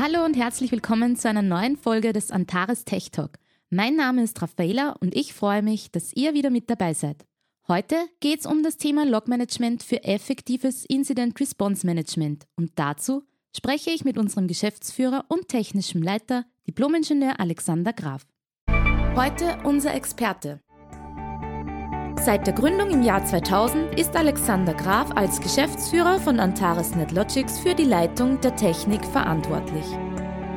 Hallo und herzlich willkommen zu einer neuen Folge des Antares Tech Talk. Mein Name ist Raffaela und ich freue mich, dass ihr wieder mit dabei seid. Heute geht es um das Thema Logmanagement für effektives Incident Response Management und dazu spreche ich mit unserem Geschäftsführer und technischem Leiter, Diplomingenieur Alexander Graf. Heute unser Experte. Seit der Gründung im Jahr 2000 ist Alexander Graf als Geschäftsführer von Antares NetLogics für die Leitung der Technik verantwortlich.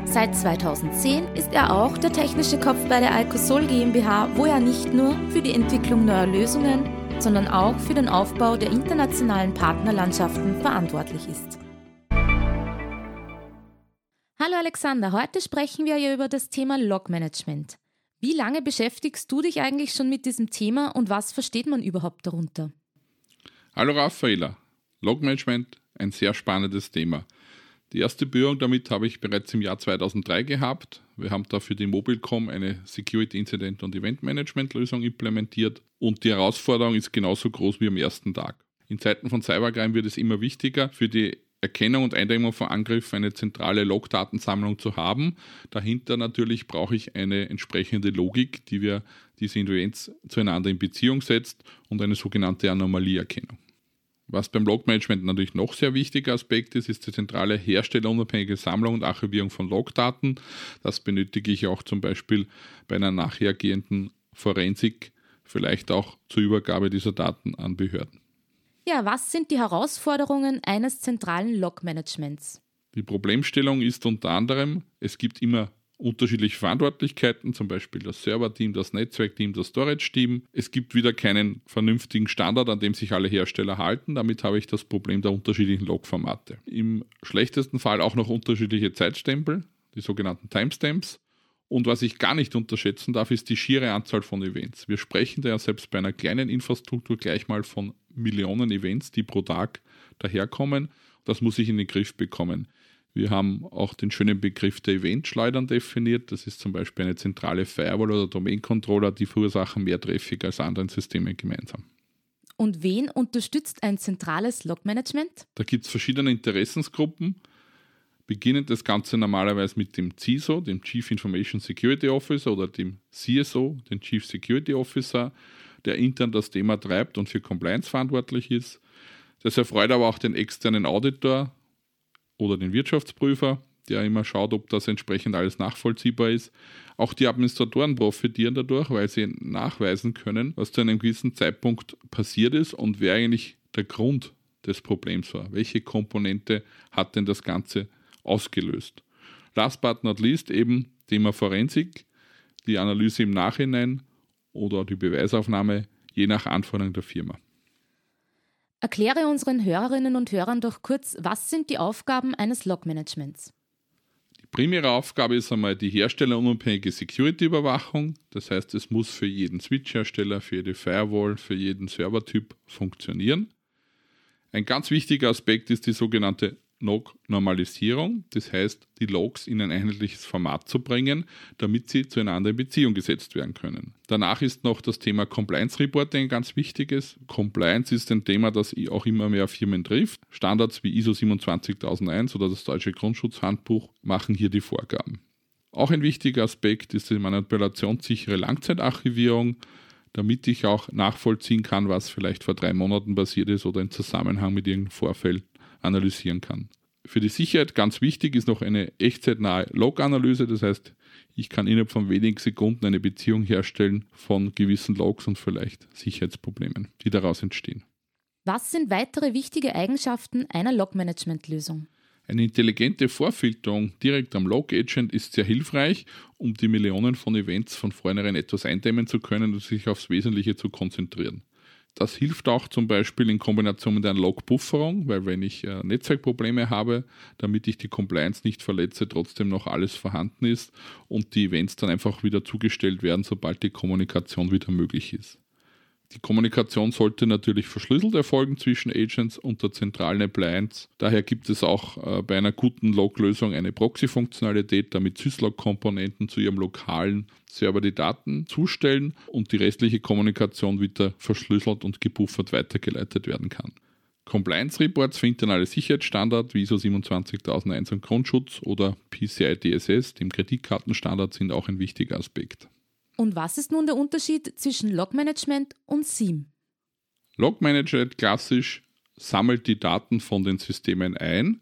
Seit 2010 ist er auch der technische Kopf bei der Alcosol GmbH, wo er nicht nur für die Entwicklung neuer Lösungen, sondern auch für den Aufbau der internationalen Partnerlandschaften verantwortlich ist. Hallo Alexander, heute sprechen wir ja über das Thema Logmanagement. Wie lange beschäftigst du dich eigentlich schon mit diesem Thema und was versteht man überhaupt darunter? Hallo Raffaela, Logmanagement, ein sehr spannendes Thema. Die erste Berührung damit habe ich bereits im Jahr 2003 gehabt. Wir haben da für die Mobilcom eine Security Incident und Event Management Lösung implementiert und die Herausforderung ist genauso groß wie am ersten Tag. In Zeiten von Cybercrime wird es immer wichtiger, für die Erkennung und Eindämmung von Angriffen eine zentrale Logdatensammlung zu haben. Dahinter natürlich brauche ich eine entsprechende Logik, die wir diese Events zueinander in Beziehung setzt und eine sogenannte Anomalieerkennung. Was beim Logmanagement natürlich noch sehr wichtiger Aspekt ist, ist die zentrale herstellerunabhängige Sammlung und Archivierung von Logdaten. Das benötige ich auch zum Beispiel bei einer nachhergehenden Forensik, vielleicht auch zur Übergabe dieser Daten an Behörden. Ja, was sind die Herausforderungen eines zentralen Log-Managements? Die Problemstellung ist unter anderem, es gibt immer unterschiedliche Verantwortlichkeiten, zum Beispiel das Server-Team, das Netzwerk-Team, das Storage-Team. Es gibt wieder keinen vernünftigen Standard, an dem sich alle Hersteller halten. Damit habe ich das Problem der unterschiedlichen Log-Formate. Im schlechtesten Fall auch noch unterschiedliche Zeitstempel, die sogenannten Timestamps. Und was ich gar nicht unterschätzen darf, ist die schiere Anzahl von Events. Wir sprechen da ja selbst bei einer kleinen Infrastruktur gleich mal von Millionen Events, die pro Tag daherkommen. Das muss ich in den Griff bekommen. Wir haben auch den schönen Begriff der Eventschleudern definiert. Das ist zum Beispiel eine zentrale Firewall oder Domain-Controller, die verursachen mehr Traffic als andere Systeme gemeinsam. Und wen unterstützt ein zentrales Log-Management? Da gibt es verschiedene Interessensgruppen beginnt das Ganze normalerweise mit dem CISO, dem Chief Information Security Officer oder dem CSO, dem Chief Security Officer, der intern das Thema treibt und für Compliance verantwortlich ist. Das erfreut aber auch den externen Auditor oder den Wirtschaftsprüfer, der immer schaut, ob das entsprechend alles nachvollziehbar ist. Auch die Administratoren profitieren dadurch, weil sie nachweisen können, was zu einem gewissen Zeitpunkt passiert ist und wer eigentlich der Grund des Problems war. Welche Komponente hat denn das Ganze ausgelöst. Last but not least eben Thema Forensik, die Analyse im Nachhinein oder die Beweisaufnahme je nach Anforderung der Firma. Erkläre unseren Hörerinnen und Hörern doch kurz, was sind die Aufgaben eines Log-Managements? Die primäre Aufgabe ist einmal die herstellerunabhängige Security-Überwachung. Das heißt, es muss für jeden Switch-Hersteller, für jede Firewall, für jeden Servertyp funktionieren. Ein ganz wichtiger Aspekt ist die sogenannte Log-Normalisierung, das heißt, die Logs in ein einheitliches Format zu bringen, damit sie zueinander in Beziehung gesetzt werden können. Danach ist noch das Thema Compliance Reporting ein ganz wichtiges. Compliance ist ein Thema, das auch immer mehr Firmen trifft. Standards wie ISO 27001 oder das deutsche Grundschutzhandbuch machen hier die Vorgaben. Auch ein wichtiger Aspekt ist die manipulationssichere Langzeitarchivierung damit ich auch nachvollziehen kann, was vielleicht vor drei Monaten passiert ist oder im Zusammenhang mit irgendeinem Vorfall analysieren kann. Für die Sicherheit ganz wichtig ist noch eine echtzeitnahe Log-Analyse. Das heißt, ich kann innerhalb von wenigen Sekunden eine Beziehung herstellen von gewissen Logs und vielleicht Sicherheitsproblemen, die daraus entstehen. Was sind weitere wichtige Eigenschaften einer Log-Management-Lösung? Eine intelligente Vorfilterung direkt am Log-Agent ist sehr hilfreich um die Millionen von Events von vornherein etwas eindämmen zu können und sich aufs Wesentliche zu konzentrieren. Das hilft auch zum Beispiel in Kombination mit einer Log-Bufferung, weil wenn ich äh, Netzwerkprobleme habe, damit ich die Compliance nicht verletze, trotzdem noch alles vorhanden ist und die Events dann einfach wieder zugestellt werden, sobald die Kommunikation wieder möglich ist. Die Kommunikation sollte natürlich verschlüsselt erfolgen zwischen Agents und der zentralen Appliance. Daher gibt es auch äh, bei einer guten Log-Lösung eine Proxy-Funktionalität, damit Syslog-Komponenten zu ihrem lokalen Server die Daten zustellen und die restliche Kommunikation wieder verschlüsselt und gebuffert weitergeleitet werden kann. Compliance Reports für internale Sicherheitsstandard wie ISO 27001 und Grundschutz oder PCI DSS, dem Kreditkartenstandard, sind auch ein wichtiger Aspekt. Und was ist nun der Unterschied zwischen Logmanagement und SIEM? Logmanagement klassisch sammelt die Daten von den Systemen ein.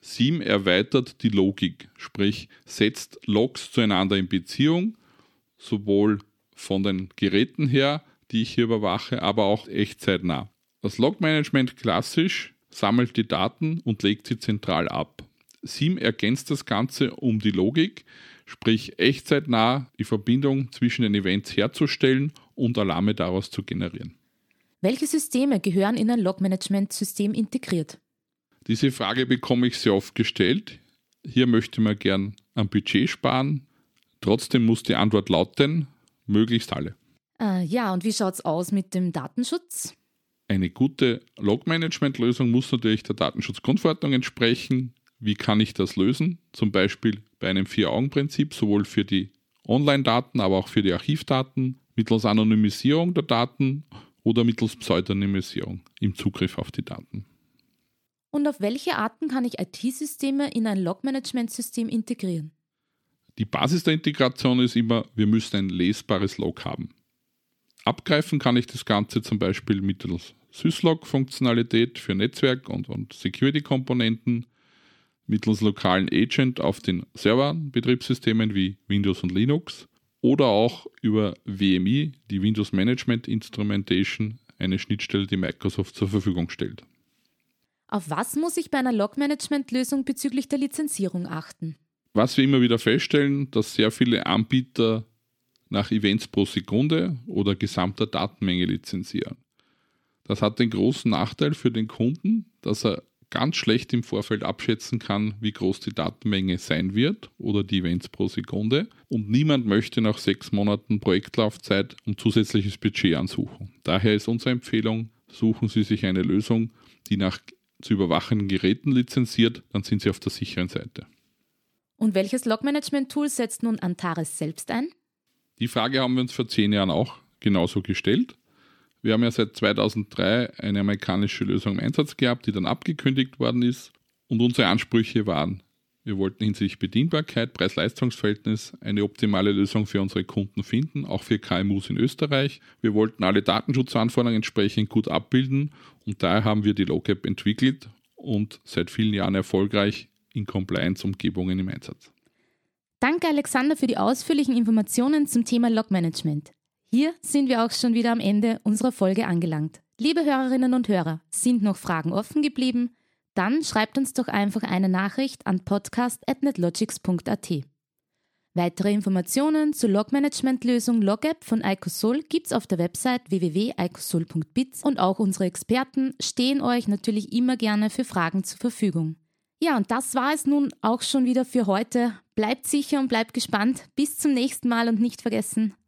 SIEM erweitert die Logik, sprich setzt Logs zueinander in Beziehung, sowohl von den Geräten her, die ich hier überwache, aber auch echtzeitnah. Das Logmanagement klassisch sammelt die Daten und legt sie zentral ab. SIEM ergänzt das Ganze um die Logik, sprich echtzeitnah die Verbindung zwischen den Events herzustellen und Alarme daraus zu generieren. Welche Systeme gehören in ein Logmanagement-System integriert? Diese Frage bekomme ich sehr oft gestellt. Hier möchte man gern am Budget sparen. Trotzdem muss die Antwort lauten, möglichst alle. Äh, ja, und wie schaut es aus mit dem Datenschutz? Eine gute Logmanagement-Lösung muss natürlich der Datenschutzgrundverordnung entsprechen. Wie kann ich das lösen? Zum Beispiel bei einem Vier-Augen-Prinzip, sowohl für die Online-Daten, aber auch für die Archivdaten, mittels Anonymisierung der Daten oder mittels Pseudonymisierung im Zugriff auf die Daten. Und auf welche Arten kann ich IT-Systeme in ein Log-Management-System integrieren? Die Basis der Integration ist immer, wir müssen ein lesbares Log haben. Abgreifen kann ich das Ganze zum Beispiel mittels Syslog-Funktionalität für Netzwerk und, und Security-Komponenten, mittels lokalen Agent auf den Server-Betriebssystemen wie Windows und Linux oder auch über WMI, die Windows Management Instrumentation, eine Schnittstelle, die Microsoft zur Verfügung stellt. Auf was muss ich bei einer Log-Management-Lösung bezüglich der Lizenzierung achten? Was wir immer wieder feststellen, dass sehr viele Anbieter nach Events pro Sekunde oder gesamter Datenmenge lizenzieren. Das hat den großen Nachteil für den Kunden, dass er ganz schlecht im Vorfeld abschätzen kann, wie groß die Datenmenge sein wird oder die Events pro Sekunde. Und niemand möchte nach sechs Monaten Projektlaufzeit ein zusätzliches Budget ansuchen. Daher ist unsere Empfehlung, suchen Sie sich eine Lösung, die nach zu überwachenden Geräten lizenziert, dann sind Sie auf der sicheren Seite. Und welches Logmanagement-Tool setzt nun Antares selbst ein? Die Frage haben wir uns vor zehn Jahren auch genauso gestellt. Wir haben ja seit 2003 eine amerikanische Lösung im Einsatz gehabt, die dann abgekündigt worden ist. Und unsere Ansprüche waren, wir wollten hinsichtlich Bedienbarkeit, Preis-Leistungs-Verhältnis eine optimale Lösung für unsere Kunden finden, auch für KMUs in Österreich. Wir wollten alle Datenschutzanforderungen entsprechend gut abbilden und daher haben wir die LoCap entwickelt und seit vielen Jahren erfolgreich in Compliance-Umgebungen im Einsatz. Danke Alexander für die ausführlichen Informationen zum Thema Log-Management. Hier sind wir auch schon wieder am Ende unserer Folge angelangt. Liebe Hörerinnen und Hörer, sind noch Fragen offen geblieben? Dann schreibt uns doch einfach eine Nachricht an podcast.netlogics.at. Weitere Informationen zur Logmanagement-Lösung LogApp von Icosol gibt's auf der Website www.icosol.bits und auch unsere Experten stehen euch natürlich immer gerne für Fragen zur Verfügung. Ja, und das war es nun auch schon wieder für heute. Bleibt sicher und bleibt gespannt. Bis zum nächsten Mal und nicht vergessen,